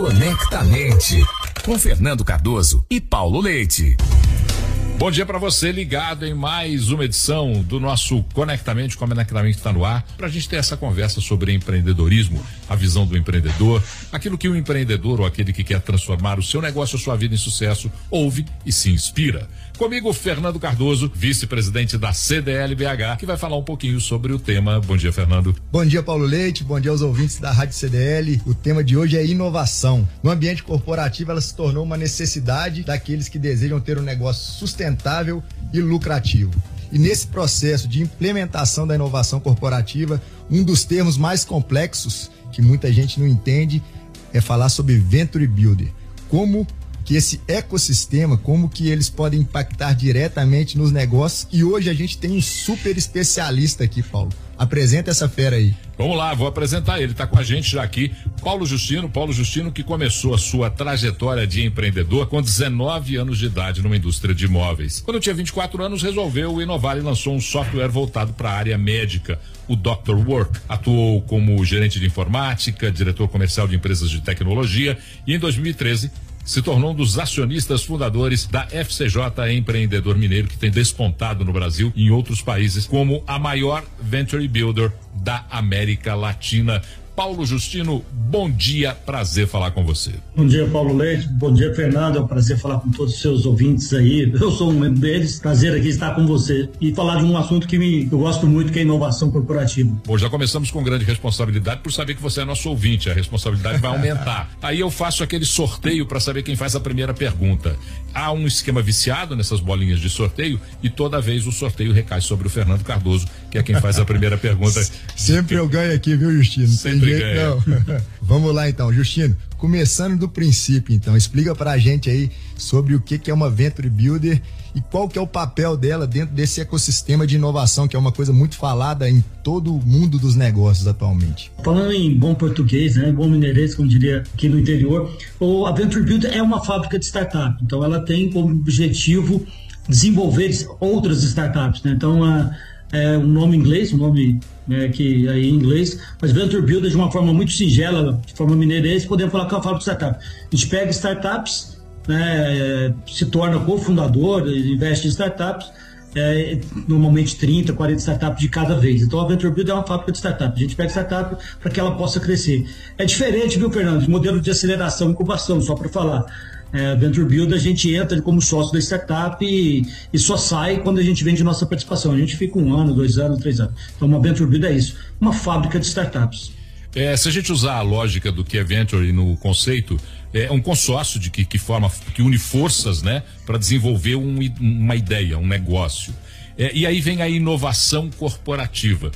Conectamente com Fernando Cardoso e Paulo Leite. Bom dia para você ligado em mais uma edição do nosso Conectamente. Conectamente está no ar para a gente ter essa conversa sobre empreendedorismo, a visão do empreendedor, aquilo que o empreendedor ou aquele que quer transformar o seu negócio, a sua vida em sucesso, ouve e se inspira. Comigo, Fernando Cardoso, vice-presidente da CDL-BH, que vai falar um pouquinho sobre o tema. Bom dia, Fernando. Bom dia, Paulo Leite. Bom dia aos ouvintes da Rádio CDL. O tema de hoje é inovação. No ambiente corporativo, ela se tornou uma necessidade daqueles que desejam ter um negócio sustentável e lucrativo. E nesse processo de implementação da inovação corporativa, um dos termos mais complexos que muita gente não entende é falar sobre Venture Builder. Como que esse ecossistema, como que eles podem impactar diretamente nos negócios. E hoje a gente tem um super especialista aqui, Paulo. Apresenta essa fera aí. Vamos lá, vou apresentar ele. Está com a gente já aqui, Paulo Justino. Paulo Justino que começou a sua trajetória de empreendedor com 19 anos de idade numa indústria de imóveis. Quando tinha 24 anos, resolveu inovar e lançou um software voltado para a área médica, o Dr. Work. Atuou como gerente de informática, diretor comercial de empresas de tecnologia e em 2013 se tornou um dos acionistas fundadores da FCJ Empreendedor Mineiro, que tem despontado no Brasil e em outros países como a maior venture builder da América Latina. Paulo Justino, bom dia, prazer falar com você. Bom dia, Paulo Leite, bom dia, Fernando, é um prazer falar com todos os seus ouvintes aí. Eu sou um deles, prazer aqui estar com você e falar de um assunto que me, eu gosto muito, que é inovação corporativa. Bom, já começamos com grande responsabilidade por saber que você é nosso ouvinte, a responsabilidade vai aumentar. Aí eu faço aquele sorteio para saber quem faz a primeira pergunta. Há um esquema viciado nessas bolinhas de sorteio e toda vez o sorteio recai sobre o Fernando Cardoso, que é quem faz a primeira pergunta. Sempre eu ganho aqui, viu, Justino? Sempre jeito, não. Vamos lá então, Justino. Começando do princípio, então, explica pra gente aí sobre o que, que é uma Venture Builder e qual que é o papel dela dentro desse ecossistema de inovação, que é uma coisa muito falada em todo o mundo dos negócios atualmente. Falando em bom português, né, bom mineirês, como diria aqui no interior, o, a Venture Builder é uma fábrica de startup, então ela tem como objetivo desenvolver outras startups, né? Então, a é um nome inglês, um nome né, que aí em inglês, mas Venture Builder de uma forma muito singela, de forma mineirês, podemos falar que eu falo de startup. A gente pega startups, né, se torna cofundador, investe em startups, é, normalmente 30, 40 startups de cada vez. Então a Venture Builder é uma fábrica de startup. A gente pega startup para que ela possa crescer. É diferente, viu, Fernando, de modelo de aceleração e incubação, só para falar é, Venture Build, a gente entra como sócio da startup e, e, só sai quando a gente vende nossa participação. A gente fica um ano, dois anos, três anos. Então, uma Venture Build é isso, uma fábrica de startups. É, se a gente usar a lógica do que é Venture no conceito, é um consórcio de que, que forma, que une forças, né, para desenvolver um, uma ideia, um negócio. É, e aí vem a inovação corporativa.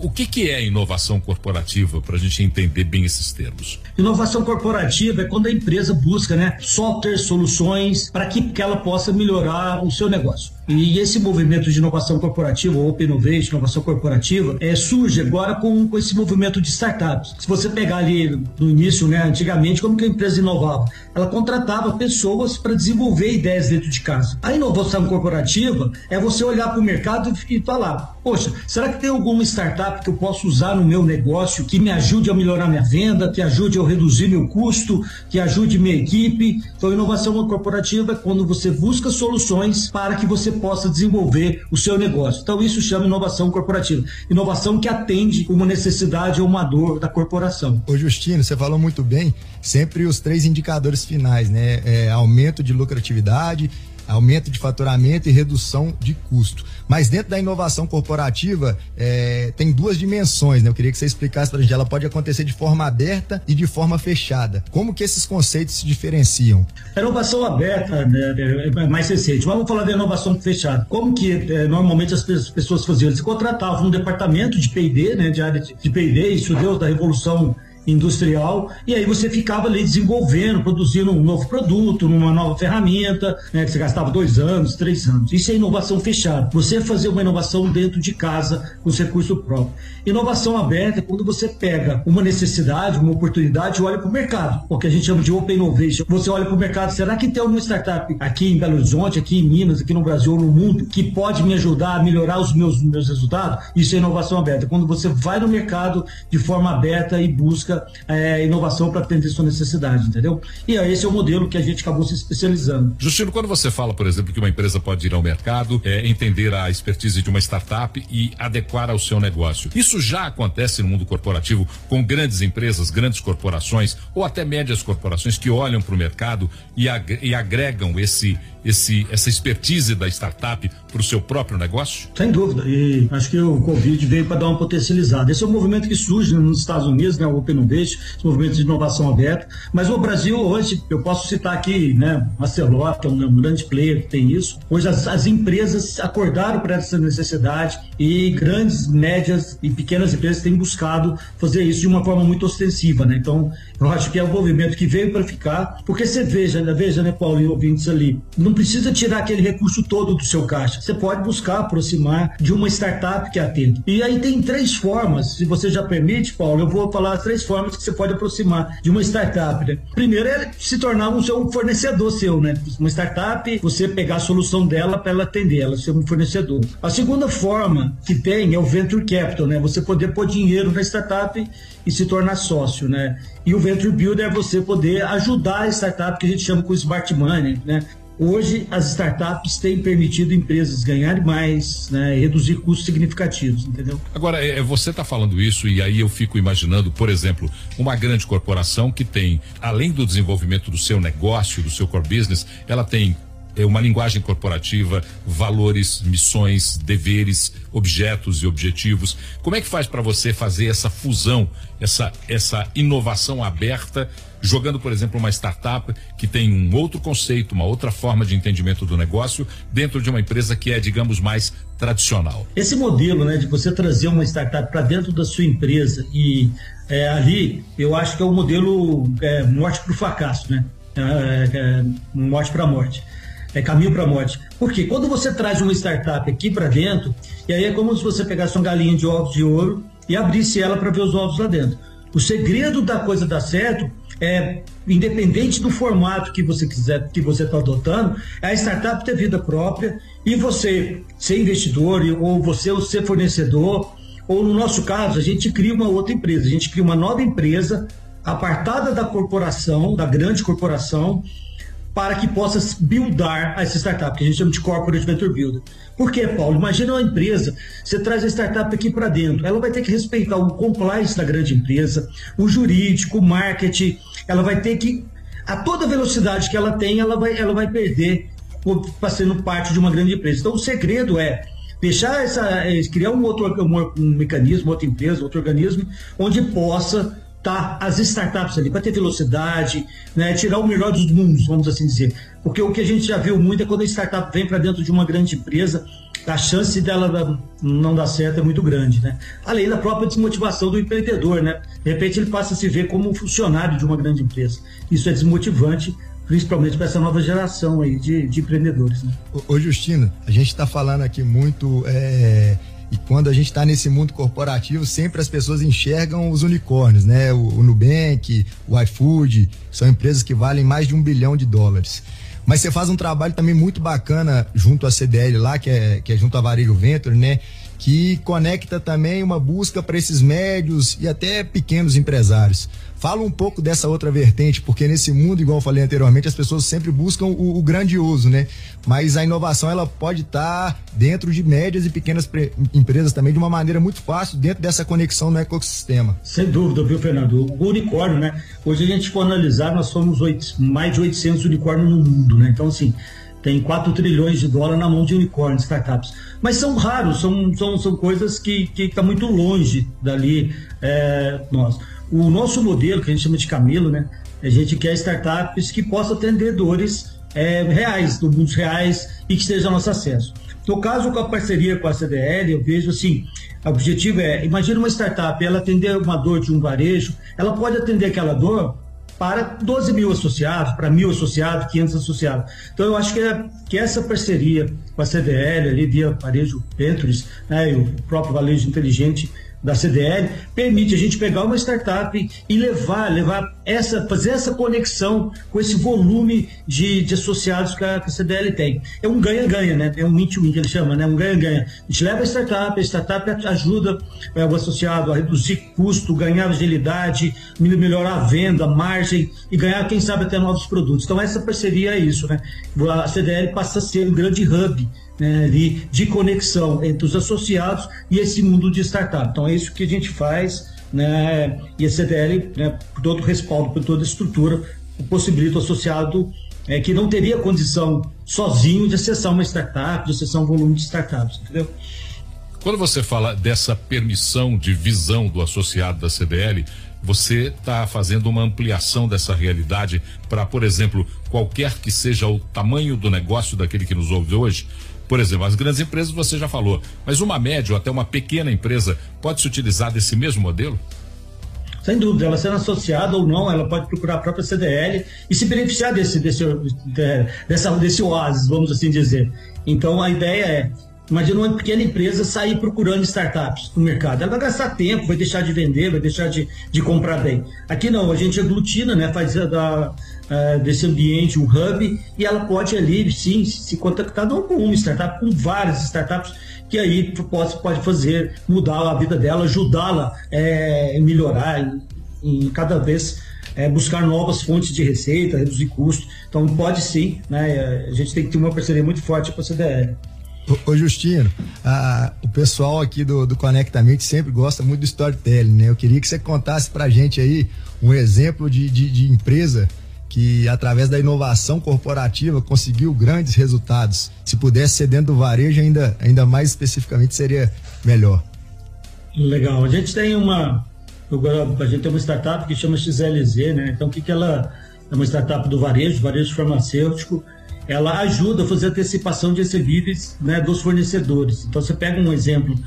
O que, que é inovação corporativa, para a gente entender bem esses termos? Inovação corporativa é quando a empresa busca né, software, soluções para que, que ela possa melhorar o seu negócio. E esse movimento de inovação corporativa, Open Innovation, inovação corporativa, é, surge agora com, com esse movimento de startups. Se você pegar ali no início, né, antigamente, como que a empresa inovava? Ela contratava pessoas para desenvolver ideias dentro de casa. A inovação corporativa é você olhar para o mercado e falar: poxa, será que tem alguma startup que eu posso usar no meu negócio que me ajude a melhorar minha venda, que ajude a reduzir meu custo, que ajude minha equipe? Então, inovação corporativa é quando você busca soluções para que você possa desenvolver o seu negócio. Então, isso chama inovação corporativa. Inovação que atende uma necessidade ou uma dor da corporação. Ô, Justino, você falou muito bem, sempre os três indicadores finais, né? É, aumento de lucratividade, aumento de faturamento e redução de custo. Mas dentro da inovação corporativa, é, tem duas dimensões, né? Eu queria que você explicasse para a gente. Ela pode acontecer de forma aberta e de forma fechada. Como que esses conceitos se diferenciam? A inovação aberta né, é mais recente. Mas vamos falar da inovação fechada. Como que é, normalmente as pessoas faziam? Eles contratavam um departamento de P&D, né, de área de P&D, isso deu da revolução industrial, e aí você ficava ali desenvolvendo, produzindo um novo produto, uma nova ferramenta, né, que você gastava dois anos, três anos. Isso é inovação fechada. Você fazer uma inovação dentro de casa com recurso próprio. Inovação aberta é quando você pega uma necessidade, uma oportunidade e olha para o mercado, o que a gente chama de open innovation. Você olha para o mercado, será que tem alguma startup aqui em Belo Horizonte, aqui em Minas, aqui no Brasil ou no mundo que pode me ajudar a melhorar os meus, meus resultados? Isso é inovação aberta. Quando você vai no mercado de forma aberta e busca é, inovação para atender sua necessidade, entendeu? E esse é o modelo que a gente acabou se especializando. Justino, quando você fala, por exemplo, que uma empresa pode ir ao mercado, é, entender a expertise de uma startup e adequar ao seu negócio, isso já acontece no mundo corporativo com grandes empresas, grandes corporações ou até médias corporações que olham para o mercado e agregam esse esse, essa expertise da startup para o seu próprio negócio? Sem dúvida. E acho que o Covid veio para dar uma potencializada. Esse é um movimento que surge nos Estados Unidos, né, o Open Innovation, esse movimento de inovação aberta. Mas o Brasil hoje, eu posso citar aqui, né, Marceló, que é um, um grande player que tem isso. Hoje as, as empresas acordaram para essa necessidade e grandes, médias e pequenas empresas têm buscado fazer isso de uma forma muito ostensiva, né? Então, eu acho que é um movimento que veio para ficar, porque você veja, né, veja, né, Paulo e ouvintes ali, não precisa tirar aquele recurso todo do seu caixa. Você pode buscar aproximar de uma startup que atenda. E aí tem três formas, se você já permite, Paulo, eu vou falar as três formas que você pode aproximar de uma startup. Né? Primeiro é se tornar um seu fornecedor seu, né? Uma startup, você pegar a solução dela para ela atender, ela ser um fornecedor. A segunda forma que tem é o venture capital, né? Você poder pôr dinheiro na startup e se tornar sócio, né? E o venture builder é você poder ajudar a startup que a gente chama com smart money, né? Hoje, as startups têm permitido empresas ganharem mais, né, reduzir custos significativos, entendeu? Agora, é, você está falando isso e aí eu fico imaginando, por exemplo, uma grande corporação que tem, além do desenvolvimento do seu negócio, do seu core business, ela tem é uma linguagem corporativa, valores, missões, deveres, objetos e objetivos. Como é que faz para você fazer essa fusão, essa, essa inovação aberta jogando, por exemplo, uma startup que tem um outro conceito, uma outra forma de entendimento do negócio dentro de uma empresa que é, digamos, mais tradicional. Esse modelo, né, de você trazer uma startup para dentro da sua empresa e é, ali, eu acho que é o modelo é, morte para o fracasso, né? É, é, morte para morte. É caminho para a morte. Porque quando você traz uma startup aqui para dentro, e aí é como se você pegasse uma galinha de ovos de ouro e abrisse ela para ver os ovos lá dentro. O segredo da coisa dar certo é, independente do formato que você quiser, que você está adotando, é a startup ter vida própria e você ser investidor ou você ser fornecedor, ou no nosso caso, a gente cria uma outra empresa, a gente cria uma nova empresa apartada da corporação, da grande corporação, para que possa buildar essa startup, que a gente chama de Corporate Venture Builder. Por quê, Paulo? Imagina uma empresa, você traz a startup aqui para dentro, ela vai ter que respeitar o compliance da grande empresa, o jurídico, o marketing, ela vai ter que, a toda velocidade que ela tem, ela vai, ela vai perder sendo parte de uma grande empresa. Então, o segredo é deixar essa, é, criar um outro um, um mecanismo, outra empresa, outro organismo, onde possa tá as startups ali para ter velocidade, né, tirar o melhor dos mundos, vamos assim dizer. Porque o que a gente já viu muito é quando a startup vem para dentro de uma grande empresa, a chance dela não dar certo é muito grande, né? Além da própria desmotivação do empreendedor, né? De repente ele passa a se ver como um funcionário de uma grande empresa. Isso é desmotivante principalmente para essa nova geração aí de, de empreendedores. Né? Ô, Justino, a gente está falando aqui muito é, e quando a gente está nesse mundo corporativo, sempre as pessoas enxergam os unicórnios, né? O, o Nubank, o iFood, são empresas que valem mais de um bilhão de dólares. Mas você faz um trabalho também muito bacana junto à CDL lá, que é, que é junto à Varejo Venture, né? Que conecta também uma busca para esses médios e até pequenos empresários. Fala um pouco dessa outra vertente, porque nesse mundo, igual eu falei anteriormente, as pessoas sempre buscam o, o grandioso, né? Mas a inovação ela pode estar tá dentro de médias e pequenas empresas também de uma maneira muito fácil, dentro dessa conexão no ecossistema. Sem dúvida, viu, Fernando? O unicórnio, né? Hoje a gente for analisar, nós somos 8, mais de 800 unicórnios no mundo, né? Então, assim, tem 4 trilhões de dólares na mão de unicórnios, startups. Mas são raros, são, são, são coisas que estão tá muito longe dali é, nós. O nosso modelo, que a gente chama de Camilo, né? A gente quer startups que possam atender dores é, reais, do mundo reais e que esteja a nosso acesso. No caso, com a parceria com a CDL, eu vejo assim, o objetivo é, imagina uma startup, ela atender uma dor de um varejo, ela pode atender aquela dor para 12 mil associados, para mil associados, 500 associados. Então, eu acho que, é, que essa parceria com a CDL, ali via Varejo Ventures, né, o próprio Varejo Inteligente, da CDL permite a gente pegar uma startup e levar, levar essa, fazer essa conexão com esse volume de, de associados que a, que a CDL tem. É um ganha-ganha, né? É um win-to-win que ele chama, né? Um ganha-ganha. A gente leva a startup, a startup ajuda é, o associado a reduzir custo, ganhar agilidade, melhorar a venda, a margem e ganhar, quem sabe, até novos produtos. Então, essa parceria é isso, né? A CDL passa a ser um grande hub né, de, de conexão entre os associados e esse mundo de startup. Então, é isso que a gente faz né, e a CDL, né, por todo o respaldo, por toda a estrutura, possibilita o associado é, que não teria condição sozinho de acessar uma startup, de acessar um volume de startups, entendeu? Quando você fala dessa permissão de visão do associado da CDL, você está fazendo uma ampliação dessa realidade para, por exemplo, qualquer que seja o tamanho do negócio daquele que nos ouve hoje, por exemplo, as grandes empresas você já falou, mas uma média ou até uma pequena empresa pode se utilizar desse mesmo modelo? Sem dúvida, ela sendo associada ou não, ela pode procurar a própria CDL e se beneficiar desse, desse, dessa, desse oásis, vamos assim dizer. Então a ideia é Imagina uma pequena empresa sair procurando startups no mercado. Ela vai gastar tempo, vai deixar de vender, vai deixar de, de comprar bem. Aqui não, a gente aglutina, né, faz da, uh, desse ambiente um hub e ela pode ali, sim, se contactar não com uma startup, com várias startups que aí pode, pode fazer, mudar a vida dela, ajudá-la é, melhorar em, cada vez é, buscar novas fontes de receita, reduzir custo. Então pode sim, né? A gente tem que ter uma parceria muito forte com a CDL. Ô, Justino, a, o pessoal aqui do, do Conectamente sempre gosta muito do storytelling, né? Eu queria que você contasse pra gente aí um exemplo de, de, de empresa que, através da inovação corporativa, conseguiu grandes resultados. Se pudesse ser dentro do varejo, ainda, ainda mais especificamente, seria melhor. Legal. A gente tem uma. A gente tem uma startup que chama XLZ, né? Então, o que, que ela. É uma startup do varejo, varejo farmacêutico ela ajuda a fazer antecipação de recebíveis né, dos fornecedores. Então você pega um exemplo,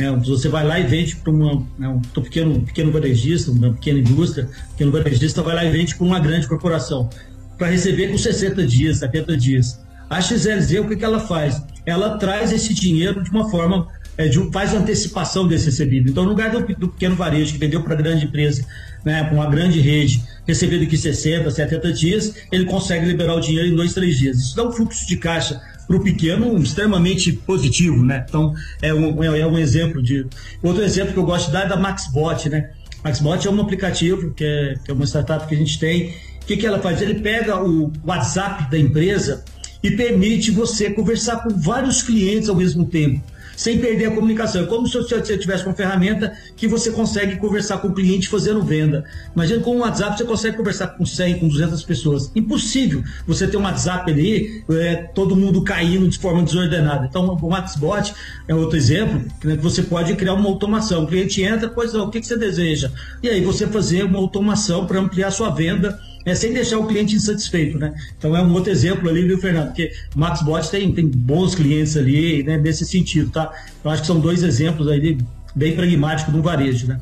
né, você vai lá e vende para uma, né, um pequeno, pequeno varejista, uma pequena indústria, pequeno varejista vai lá e vende para uma grande corporação, para receber com 60 dias, 70 dias. A XLZ, o que, que ela faz? Ela traz esse dinheiro de uma forma é, de, faz antecipação desse recebido. Então, no lugar do, do pequeno varejo que vendeu para grande empresa, né, para uma grande rede, receber daqui 60, 70 dias, ele consegue liberar o dinheiro em dois, três dias. Isso dá um fluxo de caixa para o pequeno extremamente positivo, né? Então, é um, é, é um exemplo de. Outro exemplo que eu gosto de dar é da MaxBot, né? MaxBot é um aplicativo que é, que é uma startup que a gente tem. O que, que ela faz? Ele pega o WhatsApp da empresa e permite você conversar com vários clientes ao mesmo tempo sem perder a comunicação. É como se você tivesse uma ferramenta que você consegue conversar com o cliente fazendo venda. Imagina com o WhatsApp você consegue conversar com 100, com 200 pessoas. Impossível você ter um WhatsApp ali, é, todo mundo caindo de forma desordenada. Então, o WhatsApp é outro exemplo, né, que você pode criar uma automação. O cliente entra, pois não, o que, que você deseja? E aí você fazer uma automação para ampliar sua venda é, sem deixar o cliente insatisfeito, né? Então é um outro exemplo ali, viu, Fernando? Porque MaxBot tem, tem bons clientes ali, né, nesse sentido, tá? Eu acho que são dois exemplos aí bem pragmáticos do varejo, né?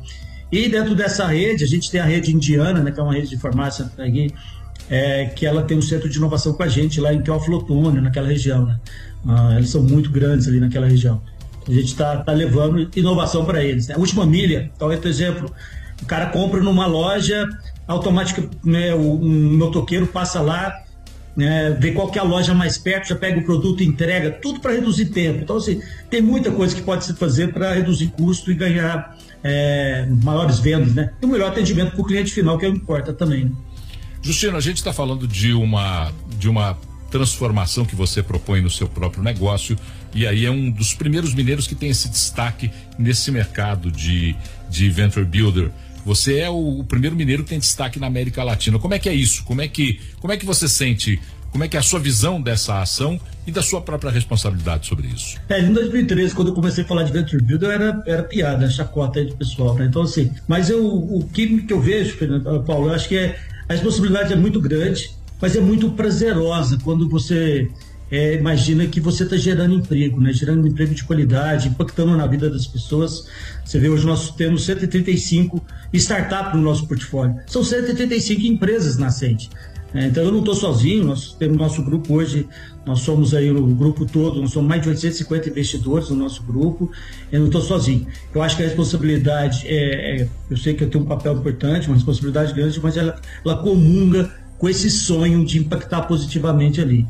E dentro dessa rede, a gente tem a rede indiana, né, que é uma rede de farmácia aqui, é, que ela tem um centro de inovação com a gente lá em Teoflotone, naquela região, né? Ah, eles são muito grandes ali naquela região. A gente está tá levando inovação para eles. Né? A última milha, então, outro exemplo, o cara compra numa loja automaticamente né, o um motoqueiro passa lá, né, vê qual é a loja mais perto, já pega o produto e entrega, tudo para reduzir tempo. Então, assim, tem muita coisa que pode se fazer para reduzir custo e ganhar é, maiores vendas, né? E o melhor atendimento para o cliente final, que é o que importa também. Né? Justino, a gente está falando de uma, de uma transformação que você propõe no seu próprio negócio e aí é um dos primeiros mineiros que tem esse destaque nesse mercado de, de venture builder. Você é o, o, primeiro mineiro que tem destaque na América Latina. Como é que é isso? Como é que, como é que você sente? Como é que é a sua visão dessa ação e da sua própria responsabilidade sobre isso? É, em 2013, quando eu comecei a falar de Venture Builder, era, era piada, chacota aí de pessoal, né? Então, assim, mas eu, o que, que eu vejo, Paulo, eu acho que é, a responsabilidade é muito grande, mas é muito prazerosa quando você é, imagina que você está gerando emprego, né? gerando emprego de qualidade, impactando na vida das pessoas. Você vê hoje nós temos 135 startups no nosso portfólio. São 135 empresas nascentes. É, então eu não estou sozinho, nós temos nosso grupo hoje, nós somos aí o grupo todo, nós somos mais de 850 investidores no nosso grupo, eu não estou sozinho. Eu acho que a responsabilidade, é, é, eu sei que eu tenho um papel importante, uma responsabilidade grande, mas ela, ela comunga com esse sonho de impactar positivamente ali.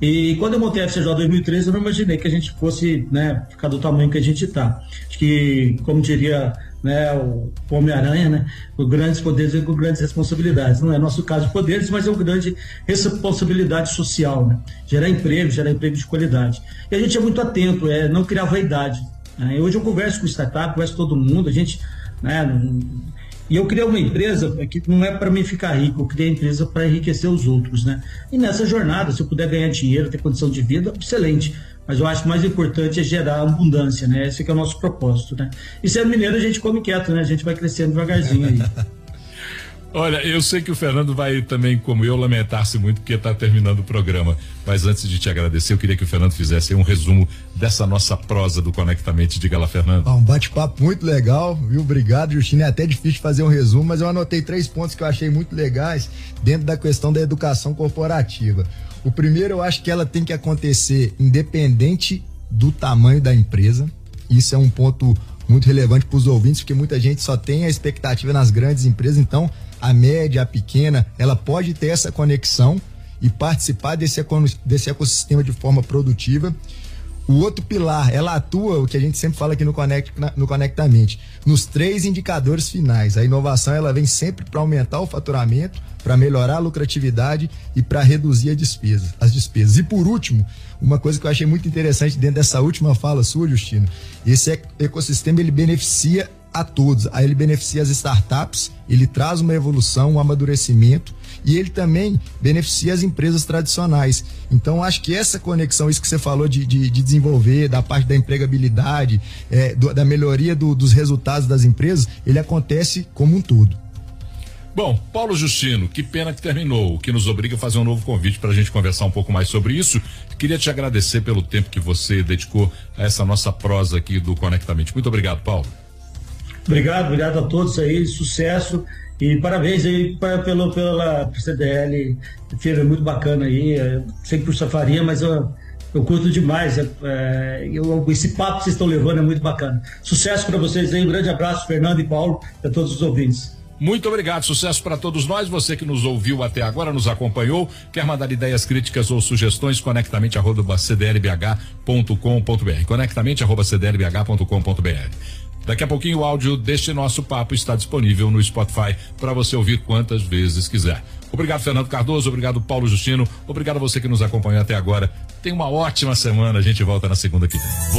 E quando eu montei a FCJ 2013, eu não imaginei que a gente fosse né, ficar do tamanho que a gente está. Acho que, como diria né, o Homem-Aranha, né, com grandes poderes e com grandes responsabilidades. Não é nosso caso de poderes, mas é uma grande responsabilidade social, né? gerar emprego, gerar emprego de qualidade. E a gente é muito atento, é não criar vaidade. Né? Hoje eu converso com startup, converso com todo mundo, a gente né, e eu criei uma empresa que não é para mim ficar rico, eu criei a empresa para enriquecer os outros, né? E nessa jornada, se eu puder ganhar dinheiro, ter condição de vida, excelente. Mas eu acho mais importante é gerar abundância, né? Esse é o nosso propósito, né? E sendo mineiro, a gente come quieto, né? A gente vai crescendo devagarzinho aí. Olha, eu sei que o Fernando vai também, como eu, lamentar-se muito porque está terminando o programa. Mas antes de te agradecer, eu queria que o Fernando fizesse um resumo dessa nossa prosa do Conectamente. Diga lá, Fernando. Ah, um bate-papo muito legal, viu? Obrigado, Justino. É até difícil fazer um resumo, mas eu anotei três pontos que eu achei muito legais dentro da questão da educação corporativa. O primeiro, eu acho que ela tem que acontecer independente do tamanho da empresa. Isso é um ponto muito relevante para os ouvintes, porque muita gente só tem a expectativa nas grandes empresas, então a média, a pequena, ela pode ter essa conexão e participar desse, desse ecossistema de forma produtiva. O outro pilar, ela atua, o que a gente sempre fala aqui no, Conect, no Conectamente, nos três indicadores finais. A inovação ela vem sempre para aumentar o faturamento, para melhorar a lucratividade e para reduzir despesa, as despesas. E por último, uma coisa que eu achei muito interessante dentro dessa última fala sua, Justino, esse ecossistema ele beneficia a todos. Aí ele beneficia as startups, ele traz uma evolução, um amadurecimento e ele também beneficia as empresas tradicionais. Então, acho que essa conexão, isso que você falou de, de, de desenvolver, da parte da empregabilidade, é, do, da melhoria do, dos resultados das empresas, ele acontece como um todo. Bom, Paulo Justino, que pena que terminou, o que nos obriga a fazer um novo convite para a gente conversar um pouco mais sobre isso. Queria te agradecer pelo tempo que você dedicou a essa nossa prosa aqui do Conectamente. Muito obrigado, Paulo. Obrigado, obrigado a todos aí, sucesso e parabéns aí pra, pelo, pela CDL, feira muito bacana aí, é, sei que por faria, mas eu, eu curto demais, é, é, eu, esse papo que vocês estão levando é muito bacana. Sucesso para vocês aí, um grande abraço, Fernando e Paulo, a todos os ouvintes. Muito obrigado, sucesso para todos nós. Você que nos ouviu até agora, nos acompanhou, quer mandar ideias, críticas ou sugestões, conectamente arroba. Conectamente arroba. Daqui a pouquinho o áudio deste nosso papo está disponível no Spotify para você ouvir quantas vezes quiser. Obrigado, Fernando Cardoso. Obrigado, Paulo Justino. Obrigado a você que nos acompanhou até agora. Tenha uma ótima semana. A gente volta na segunda que vem.